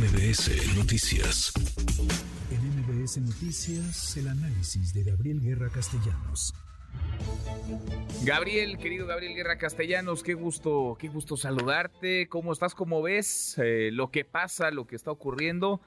MBS Noticias. En MBS Noticias, el análisis de Gabriel Guerra Castellanos. Gabriel, querido Gabriel Guerra Castellanos, qué gusto, qué gusto saludarte. ¿Cómo estás? ¿Cómo ves eh, lo que pasa, lo que está ocurriendo?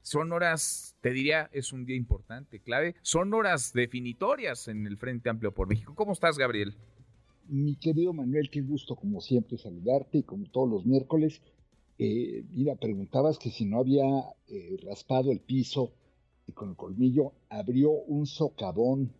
Son horas, te diría, es un día importante, clave. Son horas definitorias en el Frente Amplio por México. ¿Cómo estás, Gabriel? Mi querido Manuel, qué gusto como siempre saludarte y como todos los miércoles. Eh, mira, preguntabas que si no había eh, raspado el piso y con el colmillo abrió un socavón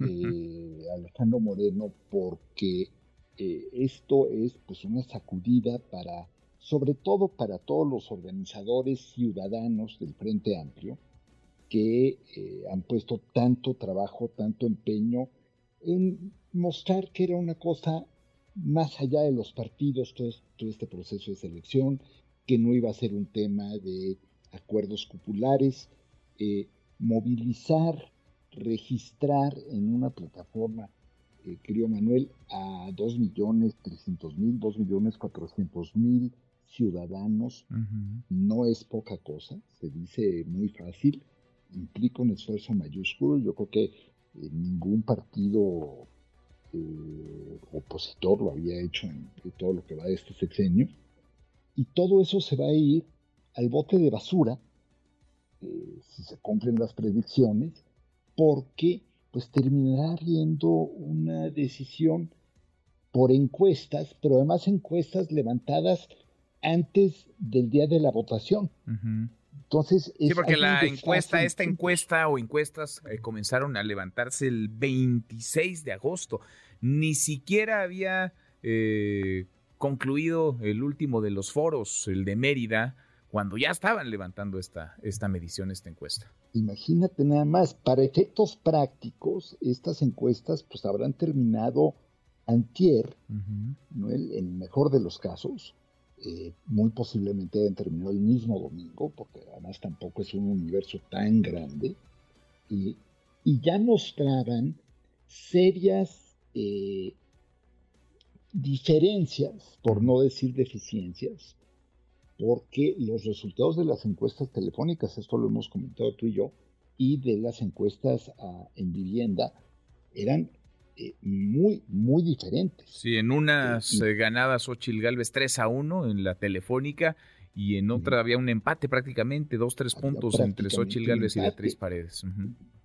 eh, Alejandro Moreno porque eh, esto es pues una sacudida para, sobre todo para todos los organizadores ciudadanos del Frente Amplio que han puesto tanto trabajo, tanto empeño en mostrar que era una cosa más allá de los partidos, todo, este proceso de selección, que no iba a ser un tema de acuerdos populares, eh, movilizar, registrar en una plataforma, eh, querido Manuel, a 2.300.000, 2.400.000 ciudadanos, no es poca cosa, se dice muy fácil, implica un esfuerzo mayúsculo, yo creo que eh, ningún partido opositor lo había hecho en, todo lo que va de este sexenio. Y todo eso se va a ir al bote de basura, eh, si se cumplen las predicciones, porque pues terminará habiendo una decisión por encuestas, pero además encuestas levantadas antes del día de la votación. Entonces, sí, porque la encuesta, esta encuesta o encuestas eh, comenzaron a levantarse el 26 de agosto. Ni siquiera había eh, concluido el último de los foros, el de Mérida, cuando ya estaban levantando esta, esta medición, esta encuesta. Imagínate nada más, para efectos prácticos, estas encuestas pues habrán terminado antier, ¿no? en el mejor de los casos, eh, muy posiblemente hayan terminado el mismo domingo, porque además tampoco es un universo tan grande, y, ya mostraban serias eh, diferencias, por no decir deficiencias, porque los resultados de las encuestas telefónicas, esto lo hemos comentado tú y yo, y de las encuestas ah, en vivienda, eran eh, muy, muy diferentes. Sí, en unas eh, ganadas Xochil Galvez 3 a 1 en la telefónica y en otra había un empate prácticamente, dos, tres puntos entre Xochil Galvez y Beatriz Paredes.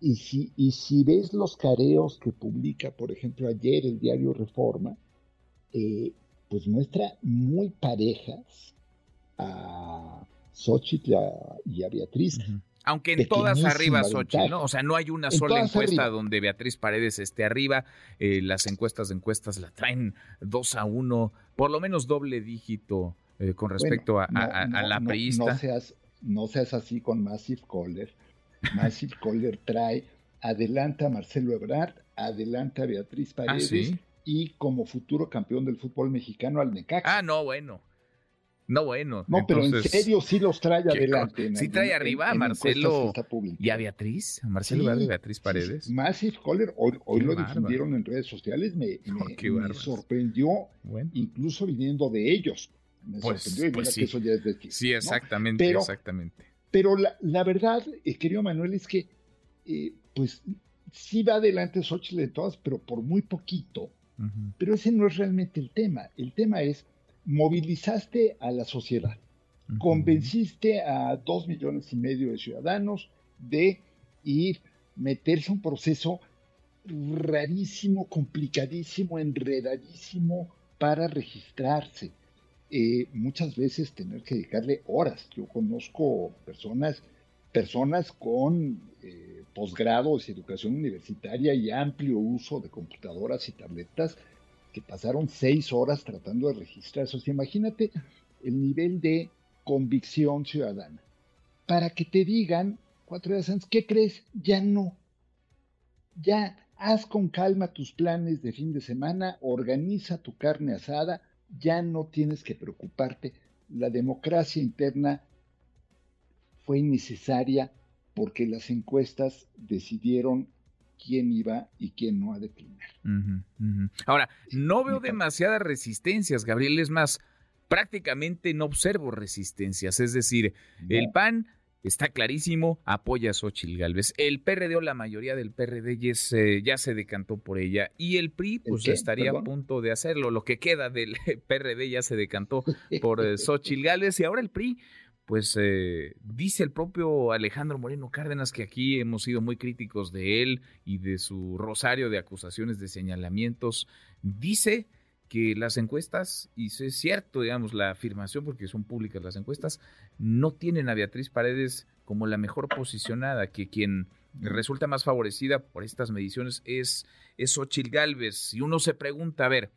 y, si, y si ves los careos que publica, por ejemplo, ayer el diario Reforma, eh, pues muestra muy parejas a Xochitl y a Beatriz. Aunque en todas arriba Xochitl, ¿no? O sea, no hay una sola encuesta donde Beatriz Paredes esté arriba. Eh, las encuestas de encuestas la traen dos a uno, por lo menos doble dígito eh, con respecto a, la priista. No seas, no seas así con Massive Caller. Massive Caller trae adelante a Marcelo Ebrard, adelante a Beatriz ah, Paredes y como futuro campeón del fútbol mexicano al Necaxa. Ah, no, bueno. No, bueno. No, pero en serio sí los trae adelante. Sí trae arriba a Marcelo y a Beatriz, a Marcelo y Beatriz Paredes. Massive Caller, hoy, lo difundieron en redes sociales, me, sorprendió, incluso viniendo de ellos. Me pues, sorprendió y pues sí. eso ya es decir, Sí, exactamente, pero, exactamente. Pero la, verdad, eh, querido Manuel, es que, eh, pues, sí va adelante Xochitl de todas, pero por muy poquito. Pero ese no es realmente el tema. El tema es movilizaste a la sociedad, convenciste a dos millones y medio de ciudadanos de ir, meterse a un proceso rarísimo, complicadísimo, enredadísimo para registrarse. Eh, muchas veces tener que dedicarle horas. Yo conozco personas, personas con eh, posgrados y educación universitaria y amplio uso de computadoras y tabletas pasaron seis horas tratando de registrar eso. imagínate el nivel de convicción ciudadana. Para que te digan cuatro días antes, ¿qué crees? Ya no. Ya haz con calma tus planes de fin de semana, organiza tu carne asada, ya no tienes que preocuparte. La democracia interna fue innecesaria porque las encuestas decidieron quién iba y quién no a declinar. Ahora, no veo demasiadas resistencias, Gabriel, es más, prácticamente no observo resistencias. Es decir, el PAN está clarísimo, apoya a Xochitl Galvez. El PRD o la mayoría del PRD ya se, ya se decantó por ella. Y el PRI, pues estaría a punto de hacerlo. Lo que queda del PRD ya se decantó por eh, Xochitl Galvez. Y ahora el PRI, pues eh, dice el propio Alejandro Moreno Cárdenas que aquí hemos sido muy críticos de él y de su rosario de acusaciones, de señalamientos. Dice que las encuestas, y es cierto, digamos, la afirmación, porque son públicas las encuestas, no tienen a Beatriz Paredes como la mejor posicionada, que quien resulta más favorecida por estas mediciones es, es Ochil Gálvez. Y uno se pregunta, a ver,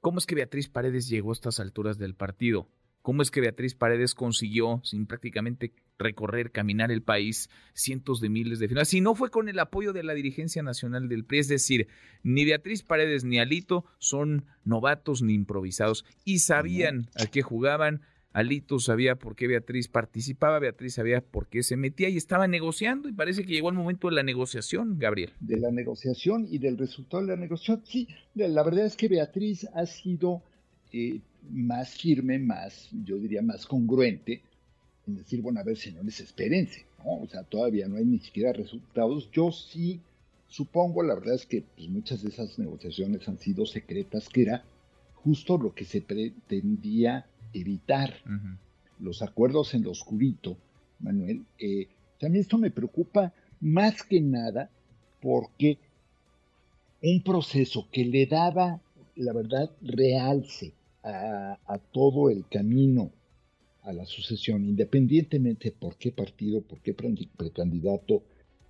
¿cómo es que Beatriz Paredes llegó a estas alturas del partido? ¿Cómo es que Beatriz Paredes consiguió, sin prácticamente recorrer, caminar el país, cientos de miles de firmas? Si no fue con el apoyo de la dirigencia nacional del PRI, es decir, ni Beatriz Paredes ni Alito son novatos ni improvisados y sabían a qué jugaban. Alito sabía por qué Beatriz participaba, Beatriz sabía por qué se metía y estaba negociando y parece que llegó el momento de la negociación, Gabriel. De la negociación y del resultado de la negociación. Sí, la verdad es que Beatriz ha sido eh, más firme, más, yo diría, más congruente en decir, bueno, a ver, señores, espérense, ¿no? O sea, todavía no hay ni siquiera resultados. Yo sí supongo, la verdad es que pues, muchas de esas negociaciones han sido secretas, que era justo lo que se pretendía evitar. Los acuerdos en lo oscurito, Manuel. Eh, también esto me preocupa más que nada porque un proceso que le daba, la verdad, realce a, todo el camino a la sucesión, independientemente por qué partido, por qué precandidato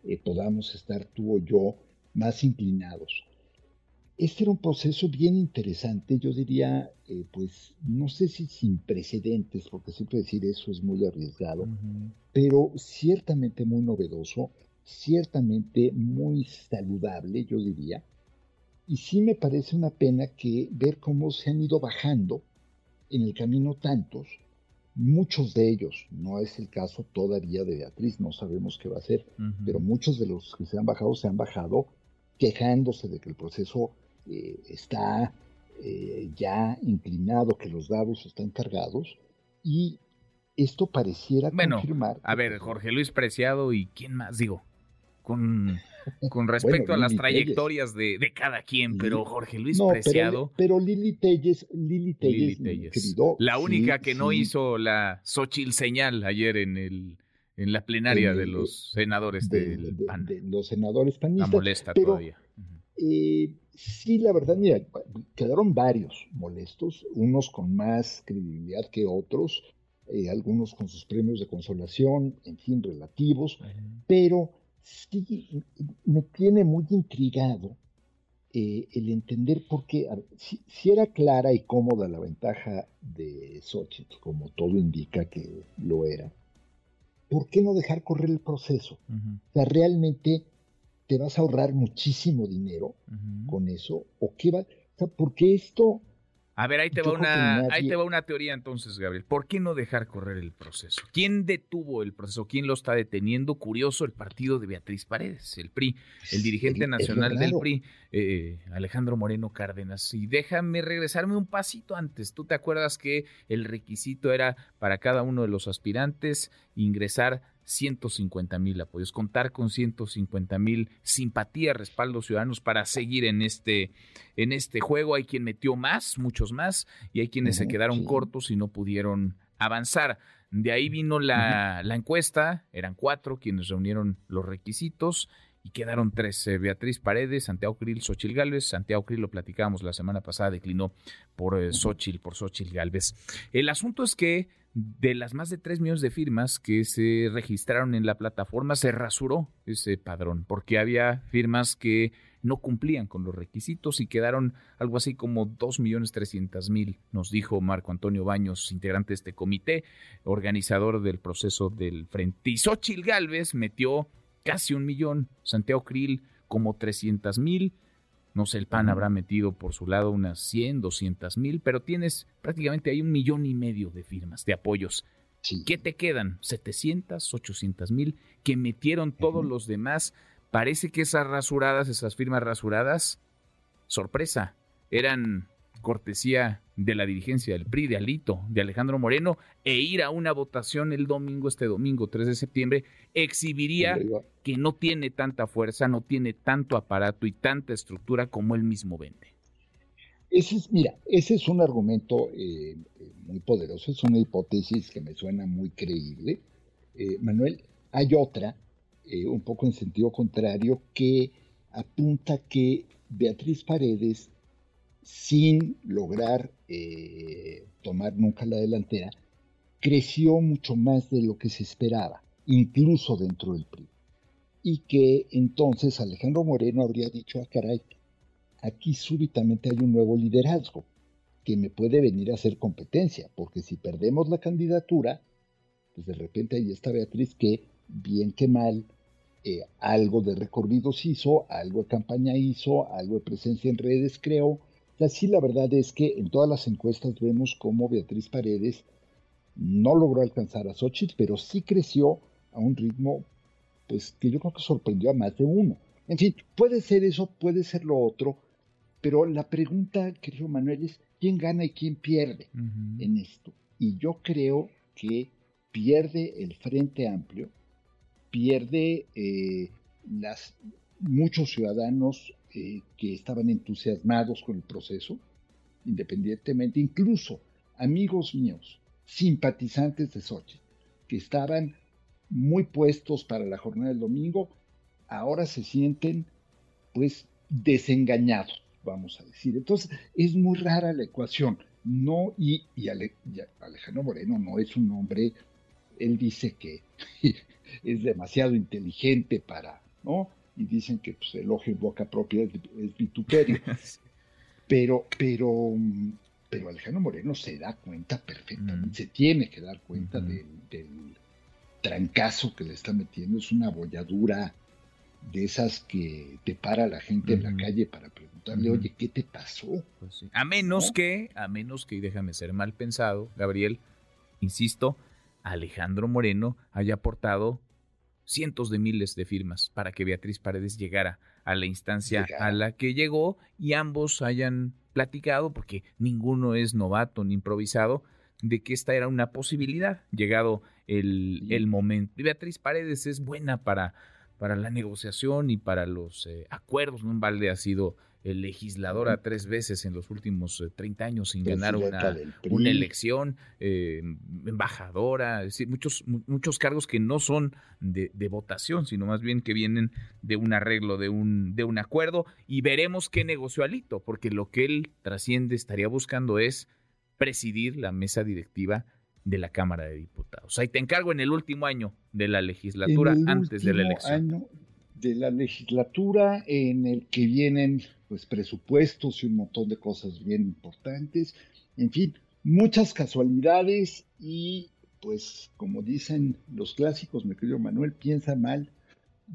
eh, podamos estar tú o yo más inclinados. Este era un proceso bien interesante, yo diría, eh, pues no sé si sin precedentes, porque siempre decir eso es muy arriesgado, pero ciertamente muy novedoso, ciertamente muy saludable, yo diría, y sí me parece una pena que ver cómo se han ido bajando en el camino tantos, muchos de ellos, no es el caso todavía de Beatriz, no sabemos qué va a ser, pero muchos de los que se han bajado se han bajado quejándose de que el proceso eh, está eh, ya inclinado, que los dados están cargados y esto pareciera bueno, confirmar. A ver, Jorge Luis Preciado y quién más digo, con con respecto a las trayectorias de, cada quien, pero Jorge Luis Preciado. Pero, Lili Telles, Lili Telles, la única que no hizo la Xochitl señal ayer en el en la plenaria de los senadores de, del PAN. De, los senadores panistas. La molesta todavía. Eh, sí, la verdad, mira, quedaron varios molestos, unos con más credibilidad que otros, eh, algunos con sus premios de consolación, en fin, relativos, pero sí me tiene muy intrigado eh, el entender por qué, si, era clara y cómoda la ventaja de Xochitl, como todo indica que lo era, ¿por qué no dejar correr el proceso? O sea, realmente te vas a ahorrar muchísimo dinero con eso, o qué va, o sea, porque esto a ver, ahí te, va una, ahí te va una teoría entonces, Gabriel. ¿Por qué no dejar correr el proceso? ¿Quién detuvo el proceso? ¿Quién lo está deteniendo? Curioso, el partido de Beatriz Paredes, el PRI, el dirigente nacional del PRI, eh, Alejandro Moreno Cárdenas. Y déjame regresarme un pasito antes. ¿Tú te acuerdas que el requisito era para cada uno de los aspirantes ingresar 150 mil apoyos, contar con 150 mil simpatía, respaldo ciudadanos para seguir en este, en este juego. Hay quien metió más, muchos más, y hay quienes se quedaron cortos y no pudieron avanzar. De ahí vino la, la, encuesta, eran cuatro quienes reunieron los requisitos y quedaron tres. Eh, Beatriz Paredes, Santiago Krill, Xochil Gálvez. Santiago Krill lo platicábamos la semana pasada, declinó por eh, Xochil, por Xochil Gálvez. El asunto es que de las más de 3 millones de firmas que se registraron en la plataforma, se rasuró ese padrón, porque había firmas que no cumplían con los requisitos y quedaron algo así como 2 millones 300 mil, nos dijo Marco Antonio Baños, integrante de este comité, organizador del proceso del Frente. Y Xochil Gálvez metió casi un millón, Santiago Krill como 300 mil, no sé, el PAN habrá metido por su lado unas 100, 200 mil, pero tienes prácticamente ahí un millón y medio de firmas, de apoyos. ¿Qué te quedan? 700, 800 mil que metieron todos los demás. Parece que esas rasuradas, esas firmas rasuradas, sorpresa, eran cortesía de la dirigencia del PRI, de Alito, de Alejandro Moreno, e ir a una votación el domingo, este domingo 3 de septiembre, exhibiría que no tiene tanta fuerza, no tiene tanto aparato y tanta estructura como él mismo vende. Ese es, mira, ese es un argumento eh, muy poderoso, es una hipótesis que me suena muy creíble. Eh, Manuel, hay otra, eh, un poco en sentido contrario, que apunta que Beatriz Paredes, sin lograr tomar nunca la delantera, creció mucho más de lo que se esperaba, incluso dentro del PRI. Y que entonces Alejandro Moreno habría dicho, ah, caray, aquí súbitamente hay un nuevo liderazgo que me puede venir a hacer competencia, porque si perdemos la candidatura, pues de repente ahí está Beatriz que, bien que mal, eh, algo de recorridos hizo, algo de campaña hizo, algo de presencia en redes creó. Así la verdad es que en todas las encuestas vemos cómo Beatriz Paredes no logró alcanzar a Xochitl, pero sí creció a un ritmo pues que yo creo que sorprendió a más de uno. En fin, puede ser eso, puede ser lo otro, pero la pregunta, querido Manuel, es quién gana y quién pierde en esto. Y yo creo que pierde el Frente Amplio, pierde eh, las, muchos ciudadanos eh, que estaban entusiasmados con el proceso, independientemente, incluso amigos míos, simpatizantes de Sochi, que estaban muy puestos para la jornada del domingo, ahora se sienten pues desengañados vamos a decir. Entonces, es muy rara la ecuación. No, y, Alejandro Moreno no es un hombre, él dice que es demasiado inteligente para, ¿no? Y dicen que pues, elogio en boca propia es, vituperio. Pero, pero, pero Alejandro Moreno se da cuenta perfectamente, mm. se tiene que dar cuenta del, del trancazo que le está metiendo, es una bolladura de esas que te para la gente en la calle para preguntarle, oye, ¿qué te pasó? Pues a menos que, a menos que, y déjame ser mal pensado, Gabriel, insisto, Alejandro Moreno haya aportado cientos de miles de firmas para que Beatriz Paredes llegara a la instancia a la que llegó y ambos hayan platicado, porque ninguno es novato ni improvisado, de que esta era una posibilidad, llegado el, el momento. Beatriz Paredes es buena para para la negociación y para los eh, acuerdos. ¿no? Valde ha sido legisladora tres veces en los últimos 30 eh, años sin ganar una, una elección, eh, embajadora, es decir, muchos, muchos cargos que no son de, de, votación, sino más bien que vienen de un arreglo, de un, de un acuerdo, y veremos qué negoció Alito, porque lo que él trasciende, estaría buscando es presidir la mesa directiva de la Cámara de Diputados. Ahí te encargo en el último año de la legislatura antes de la elección. Año de la legislatura en el que vienen pues presupuestos y un montón de cosas bien importantes. En fin, muchas casualidades y pues como dicen los clásicos, mi querido Manuel, piensa mal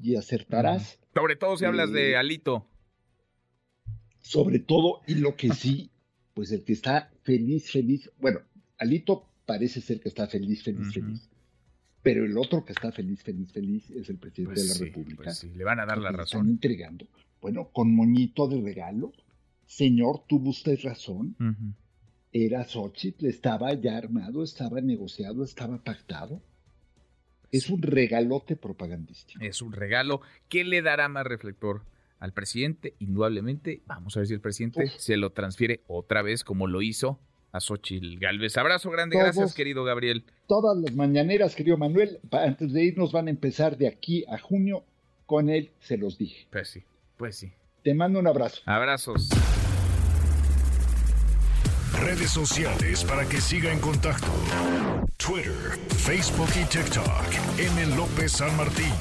y acertarás. Sobre todo si hablas de eh, Alito. Sobre todo, y lo que sí, pues el que está feliz, feliz, bueno, Alito parece ser que está feliz, feliz, feliz. Pero el otro que está feliz, feliz, feliz es el presidente pues de la República. Pues sí, le van a dar la razón. Están entregando. Bueno, con moñito de regalo. Señor, tuvo usted razón. Era Xochitl, estaba ya armado, estaba negociado, estaba pactado. Es un regalote propagandístico. Es un regalo. ¿Qué le dará más reflector al presidente? Indudablemente, vamos a ver si el presidente se lo transfiere otra vez como lo hizo a Xochil Galvez. Abrazo grande, gracias querido Gabriel. Todas las mañaneras, querido Manuel, antes de irnos van a empezar de aquí a junio, con él se los dije. Pues sí, pues sí. Te mando un abrazo. Abrazos. Redes sociales para que siga en contacto: Twitter, Facebook y TikTok. M. López San Martín.